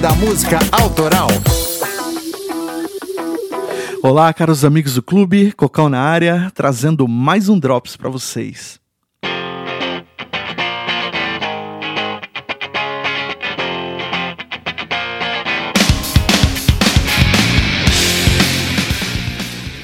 Da Música Autoral. Olá, caros amigos do clube, Cocão na área, trazendo mais um Drops para vocês.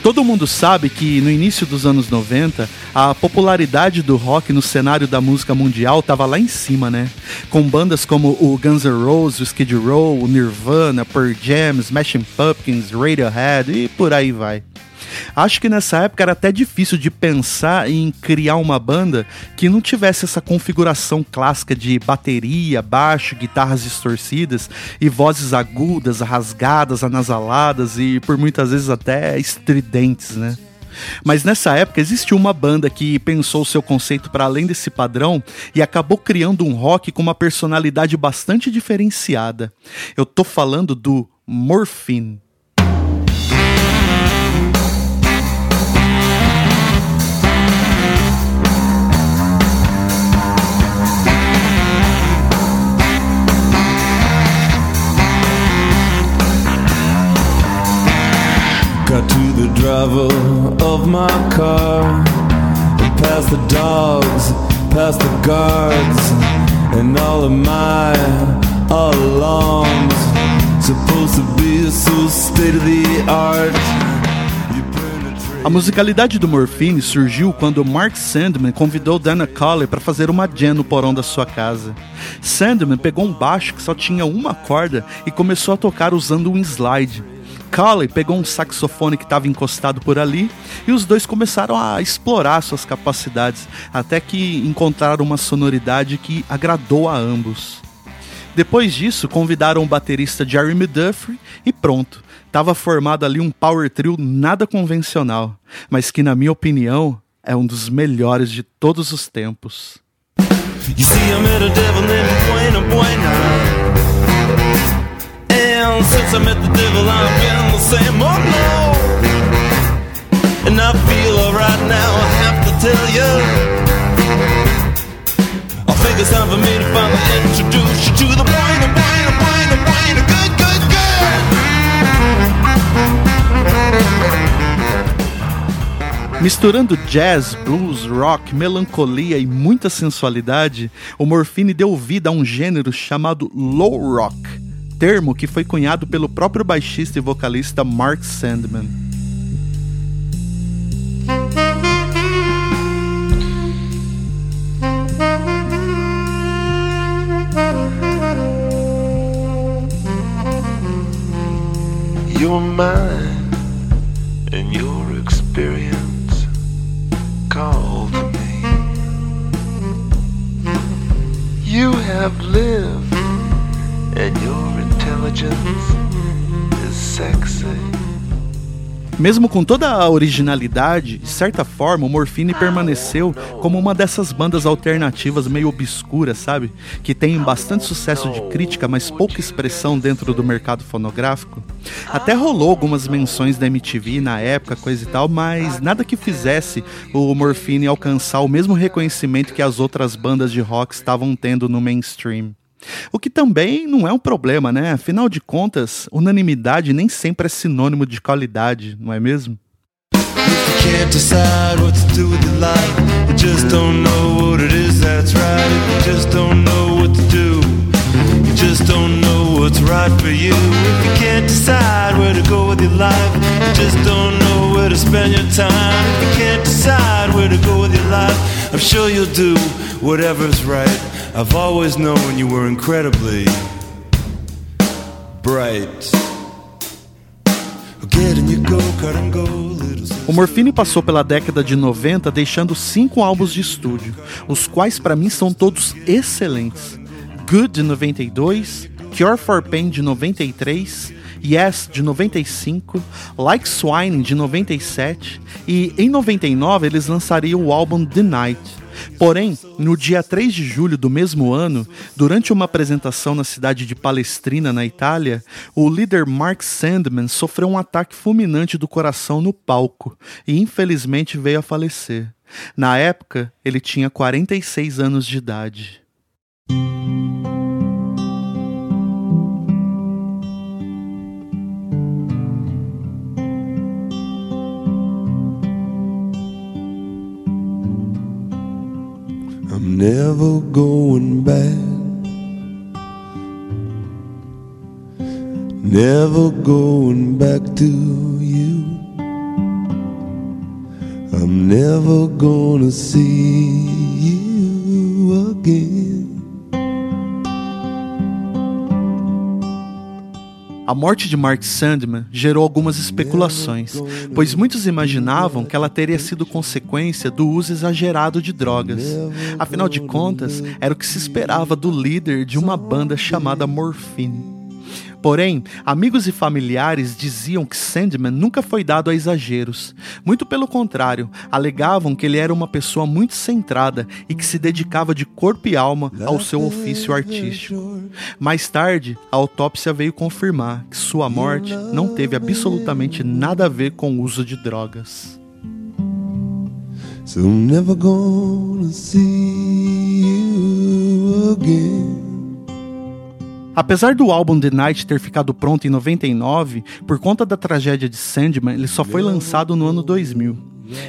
Todo mundo sabe que no início dos anos 90, a popularidade do rock no cenário da música mundial estava lá em cima, né? Com bandas como o Guns N' Roses, o Skid Row, o Nirvana, Pearl Jam, Smashing Pumpkins, Radiohead e por aí vai. Acho que nessa época era até difícil de pensar em criar uma banda que não tivesse essa configuração clássica de bateria, baixo, guitarras distorcidas e vozes agudas, rasgadas, anasaladas e por muitas vezes até estridentes, né? Mas nessa época existiu uma banda que pensou o seu conceito para além desse padrão e acabou criando um rock com uma personalidade bastante diferenciada. Eu tô falando do Morphine. To the driver of my car Past the dogs, past the guards And all of my alarms Supposed to be so state of the art A musicalidade do Morphine surgiu quando Mark Sandman convidou Dana Colley para fazer uma jam no porão da sua casa. Sandman pegou um baixo que só tinha uma corda e começou a tocar usando um slide. Colley pegou um saxofone que estava encostado por ali e os dois começaram a explorar suas capacidades, até que encontraram uma sonoridade que agradou a ambos. Depois disso, convidaram o baterista Jeremy Duffy e pronto, estava formado ali um power trio nada convencional, mas que, na minha opinião, é um dos melhores de todos os tempos. You see, since I met the devil. I've been the same, oh no. And I feel alright now, I have to tell you. I think it's time for me to finally introduce you to the point, the point, the point, the point, the good, good. Misturando jazz, blues, rock, melancolia e muita sensualidade, o Morphine deu vida a um gênero chamado low rock termo que foi cunhado pelo próprio baixista e vocalista Mark Sandman. And your experience call to me. You have lived and your mesmo com toda a originalidade, de certa forma, o Morphine permaneceu como uma dessas bandas alternativas meio obscuras, sabe? Que tem bastante sucesso de crítica, mas pouca expressão dentro do mercado fonográfico. Até rolou algumas menções da MTV na época, coisa e tal, mas nada que fizesse o Morphine alcançar o mesmo reconhecimento que as outras bandas de rock estavam tendo no mainstream. O que também não é um problema, né? Afinal de contas, unanimidade nem sempre é sinônimo de qualidade, não é mesmo? I'm sure you'll do whatever's right. I've always known you were incredibly bright. O Morphine passou pela década de 90 deixando cinco álbuns de estúdio, os quais para mim são todos excelentes. Good de 92, Cure for Pain de 93, Yes de 95, Like Swine de 97 e em 99 eles lançariam o álbum The Night. Porém, no dia 3 de julho do mesmo ano, durante uma apresentação na cidade de Palestrina, na Itália, o líder Mark Sandman sofreu um ataque fulminante do coração no palco e infelizmente veio a falecer. Na época, ele tinha 46 anos de idade. Never going back. Never going back to you. I'm never gonna see you again. A morte de Mark Sandman gerou algumas especulações, pois muitos imaginavam que ela teria sido consequência do uso exagerado de drogas. Afinal de contas, era o que se esperava do líder de uma banda chamada Morphine. Porém, amigos e familiares diziam que Sandman nunca foi dado a exageros. Muito pelo contrário, alegavam que ele era uma pessoa muito centrada e que se dedicava de corpo e alma ao seu ofício artístico. Mais tarde, a autópsia veio confirmar que sua morte não teve absolutamente nada a ver com o uso de drogas. So never gonna see you again. Apesar do álbum The Night ter ficado pronto em 99, por conta da tragédia de Sandman, ele só foi lançado no ano 2000.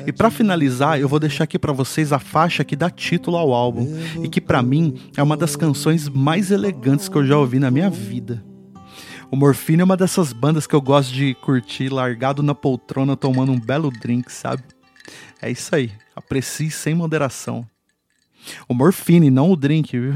E para finalizar, eu vou deixar aqui para vocês a faixa que dá título ao álbum e que para mim é uma das canções mais elegantes que eu já ouvi na minha vida. O Morfine é uma dessas bandas que eu gosto de curtir largado na poltrona tomando um belo drink, sabe? É isso aí, aprecie sem moderação. O Morfine, não o drink, viu?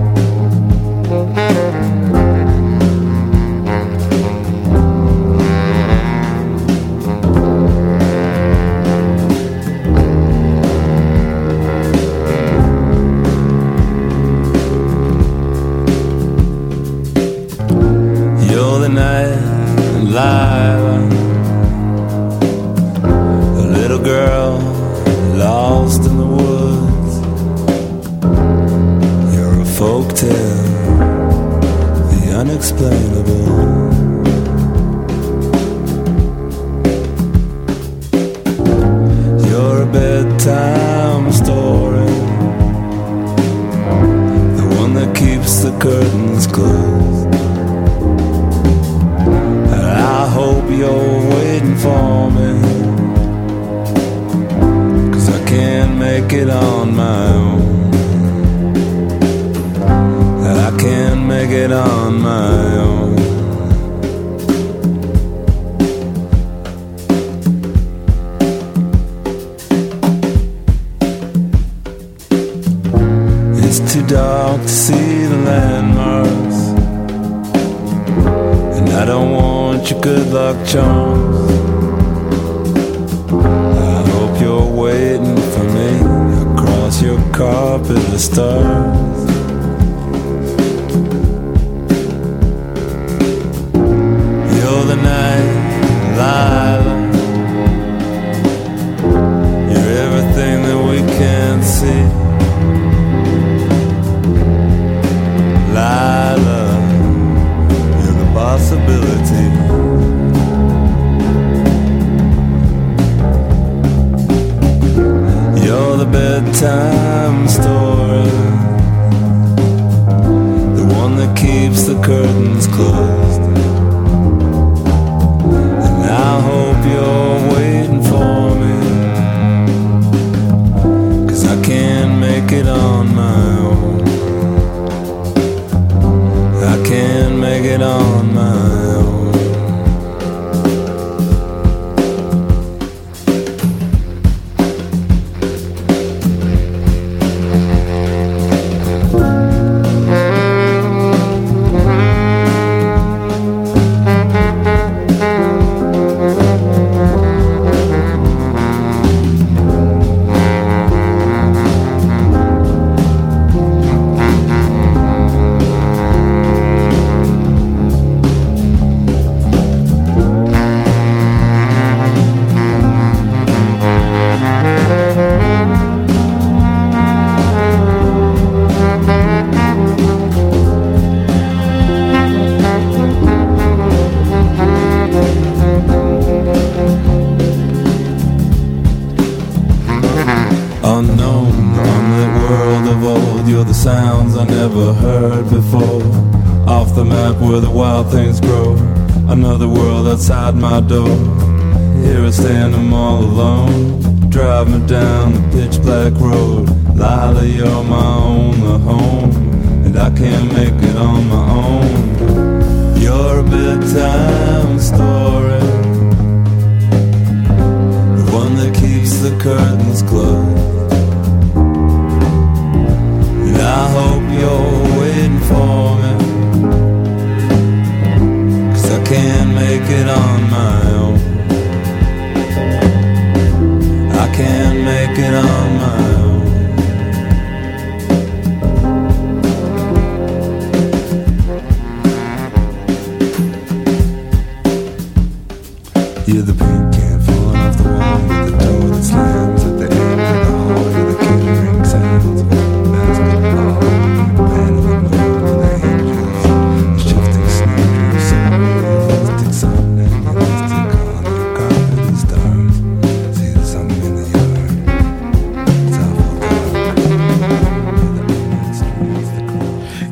Girl lost in the woods. You're a folk tale, the unexplainable. You're a bedtime story, the one that keeps the curtains closed. Dark to see the landmarks, and I don't want your good luck charms. I hope you're waiting for me across your carpet of stars. The bedtime where the wild things grow. Another world outside my door. Here I stand, I'm all alone. Drive me down the pitch black road. Lila, you're my only home. And I can't make it on my own. You're a bedtime story. The one that keeps the curtains closed.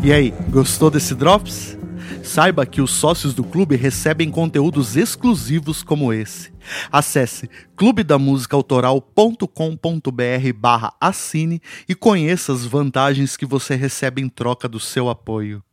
E aí, gostou desse Drops? Saiba que os sócios do clube recebem conteúdos exclusivos como esse. Acesse clubedamusicaautoral.com.br barra assine e conheça as vantagens que você recebe em troca do seu apoio.